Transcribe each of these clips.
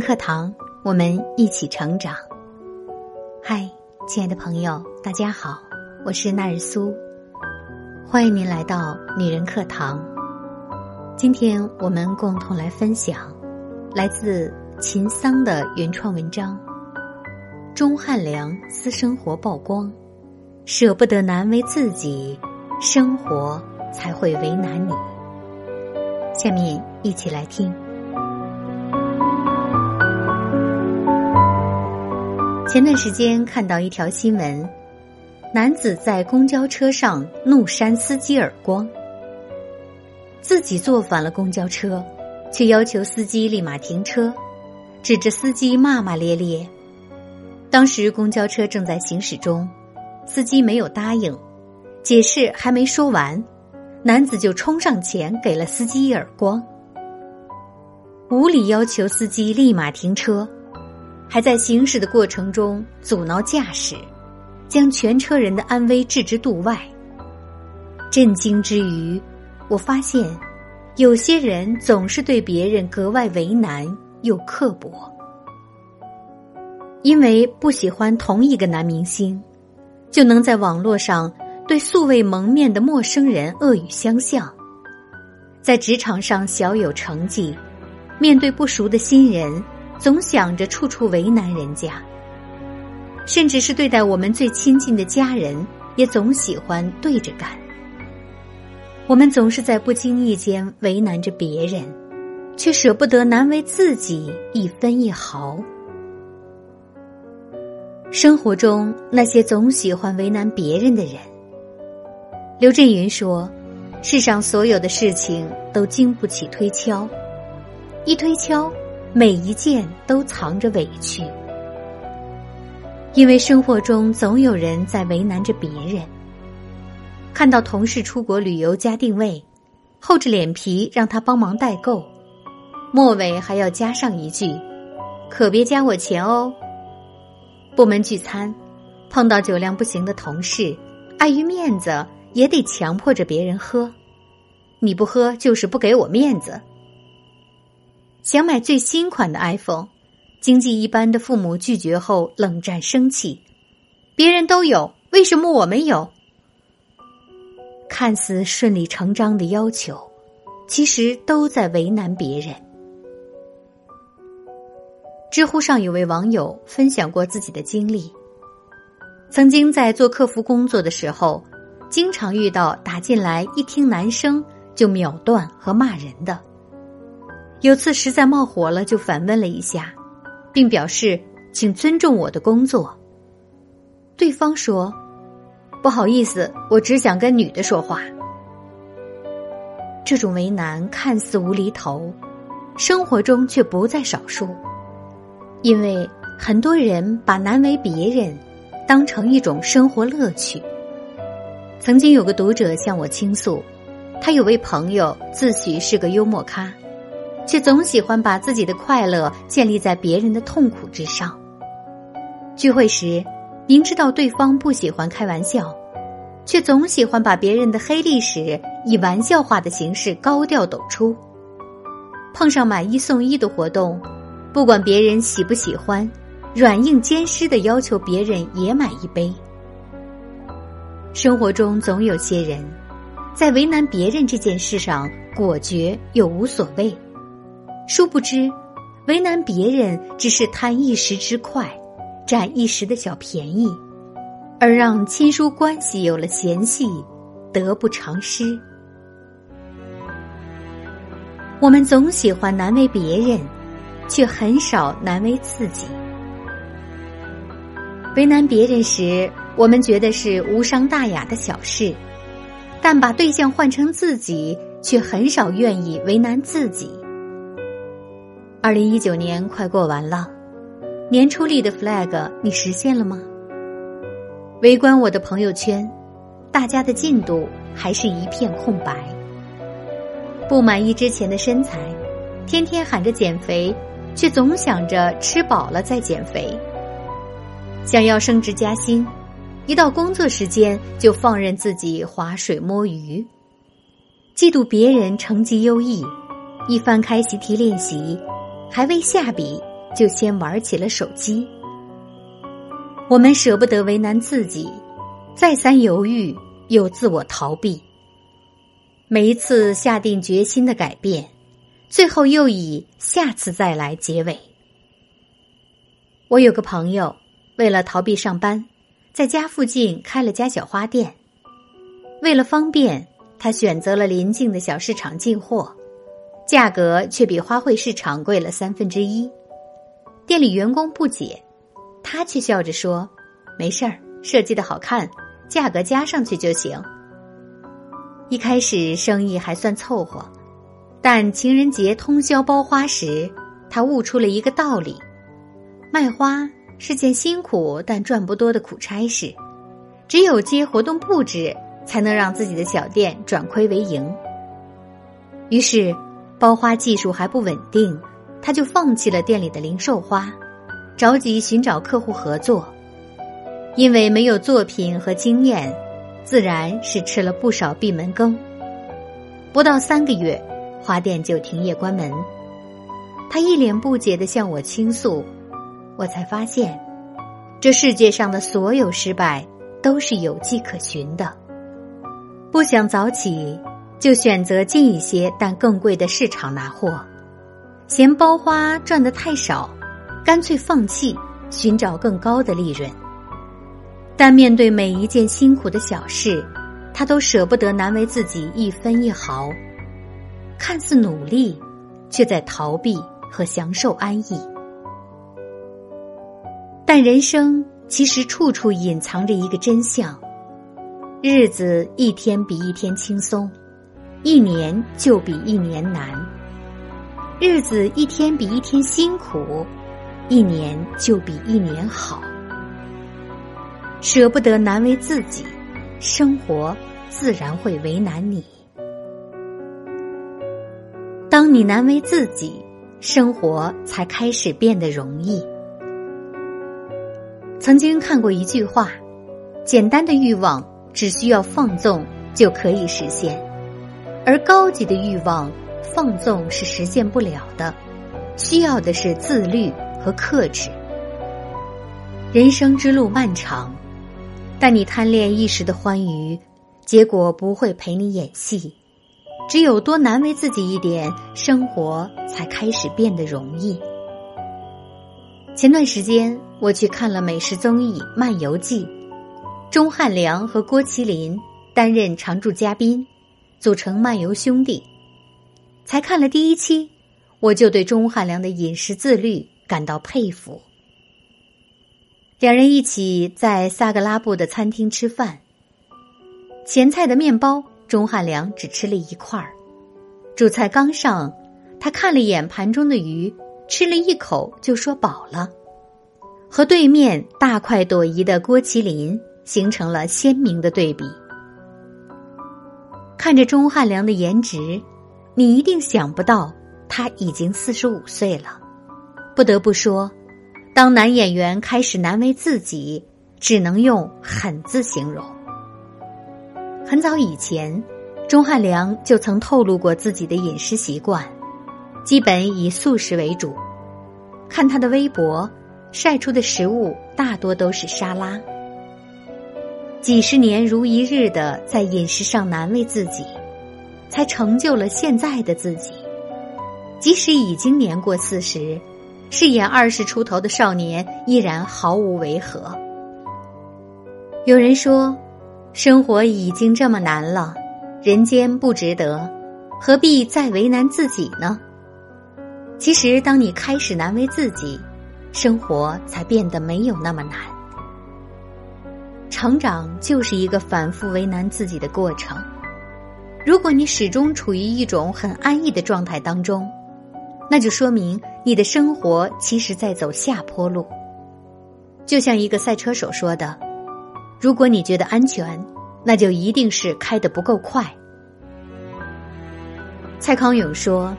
课堂，我们一起成长。嗨，亲爱的朋友，大家好，我是纳日苏，欢迎您来到女人课堂。今天我们共同来分享来自秦桑的原创文章《钟汉良私生活曝光》，舍不得难为自己，生活才会为难你。下面一起来听。前段时间看到一条新闻，男子在公交车上怒扇司机耳光，自己坐反了公交车，却要求司机立马停车，指着司机骂骂咧咧。当时公交车正在行驶中，司机没有答应，解释还没说完，男子就冲上前给了司机一耳光，无理要求司机立马停车。还在行驶的过程中阻挠驾驶，将全车人的安危置之度外。震惊之余，我发现有些人总是对别人格外为难又刻薄。因为不喜欢同一个男明星，就能在网络上对素未谋面的陌生人恶语相向；在职场上小有成绩，面对不熟的新人。总想着处处为难人家，甚至是对待我们最亲近的家人，也总喜欢对着干。我们总是在不经意间为难着别人，却舍不得难为自己一分一毫。生活中那些总喜欢为难别人的人，刘震云说：“世上所有的事情都经不起推敲，一推敲。”每一件都藏着委屈，因为生活中总有人在为难着别人。看到同事出国旅游加定位，厚着脸皮让他帮忙代购，末尾还要加上一句：“可别加我钱哦。”部门聚餐，碰到酒量不行的同事，碍于面子也得强迫着别人喝，你不喝就是不给我面子。想买最新款的 iPhone，经济一般的父母拒绝后冷战生气，别人都有，为什么我没有？看似顺理成章的要求，其实都在为难别人。知乎上有位网友分享过自己的经历，曾经在做客服工作的时候，经常遇到打进来一听男生就秒断和骂人的。有次实在冒火了，就反问了一下，并表示请尊重我的工作。对方说：“不好意思，我只想跟女的说话。”这种为难看似无厘头，生活中却不在少数。因为很多人把难为别人当成一种生活乐趣。曾经有个读者向我倾诉，他有位朋友自诩是个幽默咖。却总喜欢把自己的快乐建立在别人的痛苦之上。聚会时，明知道对方不喜欢开玩笑，却总喜欢把别人的黑历史以玩笑化的形式高调抖出。碰上买一送一的活动，不管别人喜不喜欢，软硬兼施的要求别人也买一杯。生活中总有些人，在为难别人这件事上果决又无所谓。殊不知，为难别人只是贪一时之快，占一时的小便宜，而让亲疏关系有了嫌隙，得不偿失。我们总喜欢难为别人，却很少难为自己。为难别人时，我们觉得是无伤大雅的小事，但把对象换成自己，却很少愿意为难自己。二零一九年快过完了，年初立的 flag 你实现了吗？围观我的朋友圈，大家的进度还是一片空白。不满意之前的身材，天天喊着减肥，却总想着吃饱了再减肥。想要升职加薪，一到工作时间就放任自己划水摸鱼。嫉妒别人成绩优异，一翻开习题练习。还未下笔，就先玩起了手机。我们舍不得为难自己，再三犹豫又自我逃避。每一次下定决心的改变，最后又以下次再来结尾。我有个朋友，为了逃避上班，在家附近开了家小花店。为了方便，他选择了邻近的小市场进货，价格却比花卉市场贵了三分之一。店里员工不解，他却笑着说：“没事儿，设计的好看，价格加上去就行。”一开始生意还算凑合，但情人节通宵包花时，他悟出了一个道理：卖花是件辛苦但赚不多的苦差事，只有接活动布置，才能让自己的小店转亏为盈。于是，包花技术还不稳定，他就放弃了店里的零售花，着急寻找客户合作，因为没有作品和经验。自然是吃了不少闭门羹。不到三个月，花店就停业关门。他一脸不解的向我倾诉，我才发现，这世界上的所有失败都是有迹可循的。不想早起，就选择近一些但更贵的市场拿货；嫌包花赚的太少，干脆放弃，寻找更高的利润。但面对每一件辛苦的小事，他都舍不得难为自己一分一毫，看似努力，却在逃避和享受安逸。但人生其实处处隐藏着一个真相：日子一天比一天轻松，一年就比一年难；日子一天比一天辛苦，一年就比一年好。舍不得难为自己，生活自然会为难你。当你难为自己，生活才开始变得容易。曾经看过一句话：简单的欲望只需要放纵就可以实现，而高级的欲望放纵是实现不了的，需要的是自律和克制。人生之路漫长。但你贪恋一时的欢愉，结果不会陪你演戏。只有多难为自己一点，生活才开始变得容易。前段时间我去看了美食综艺《漫游记》，钟汉良和郭麒麟担任常驻嘉宾，组成漫游兄弟。才看了第一期，我就对钟汉良的饮食自律感到佩服。两人一起在萨格拉布的餐厅吃饭。前菜的面包，钟汉良只吃了一块儿。主菜刚上，他看了眼盘中的鱼，吃了一口就说饱了，和对面大快朵颐的郭麒麟形成了鲜明的对比。看着钟汉良的颜值，你一定想不到他已经四十五岁了。不得不说。当男演员开始难为自己，只能用“狠”字形容。很早以前，钟汉良就曾透露过自己的饮食习惯，基本以素食为主。看他的微博，晒出的食物大多都是沙拉。几十年如一日的在饮食上难为自己，才成就了现在的自己。即使已经年过四十。饰演二十出头的少年依然毫无违和。有人说，生活已经这么难了，人间不值得，何必再为难自己呢？其实，当你开始难为自己，生活才变得没有那么难。成长就是一个反复为难自己的过程。如果你始终处于一种很安逸的状态当中，那就说明你的生活其实在走下坡路。就像一个赛车手说的：“如果你觉得安全，那就一定是开的不够快。”蔡康永说：“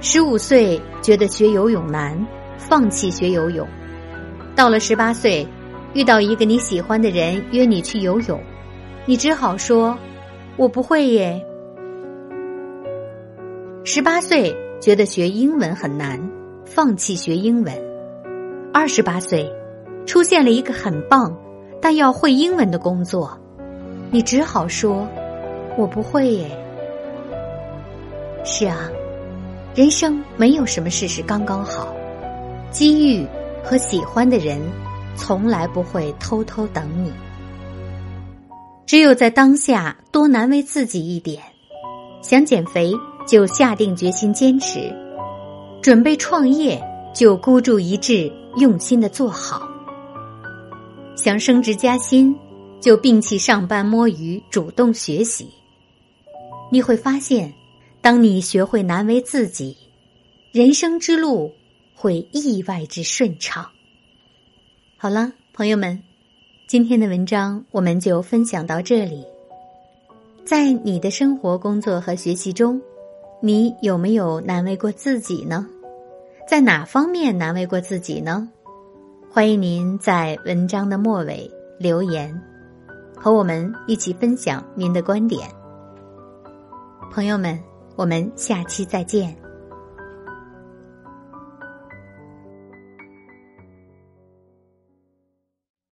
十五岁觉得学游泳难，放弃学游泳；到了十八岁，遇到一个你喜欢的人约你去游泳，你只好说：‘我不会耶。’十八岁。”觉得学英文很难，放弃学英文；二十八岁，出现了一个很棒但要会英文的工作，你只好说：“我不会耶。”是啊，人生没有什么事是刚刚好，机遇和喜欢的人从来不会偷偷等你。只有在当下多难为自己一点，想减肥就下定决心坚持，准备创业就孤注一掷用心的做好，想升职加薪就摒弃上班摸鱼主动学习。你会发现。当你学会难为自己，人生之路会意外之顺畅。好了，朋友们，今天的文章我们就分享到这里。在你的生活、工作和学习中，你有没有难为过自己呢？在哪方面难为过自己呢？欢迎您在文章的末尾留言，和我们一起分享您的观点。朋友们。我们下期再见。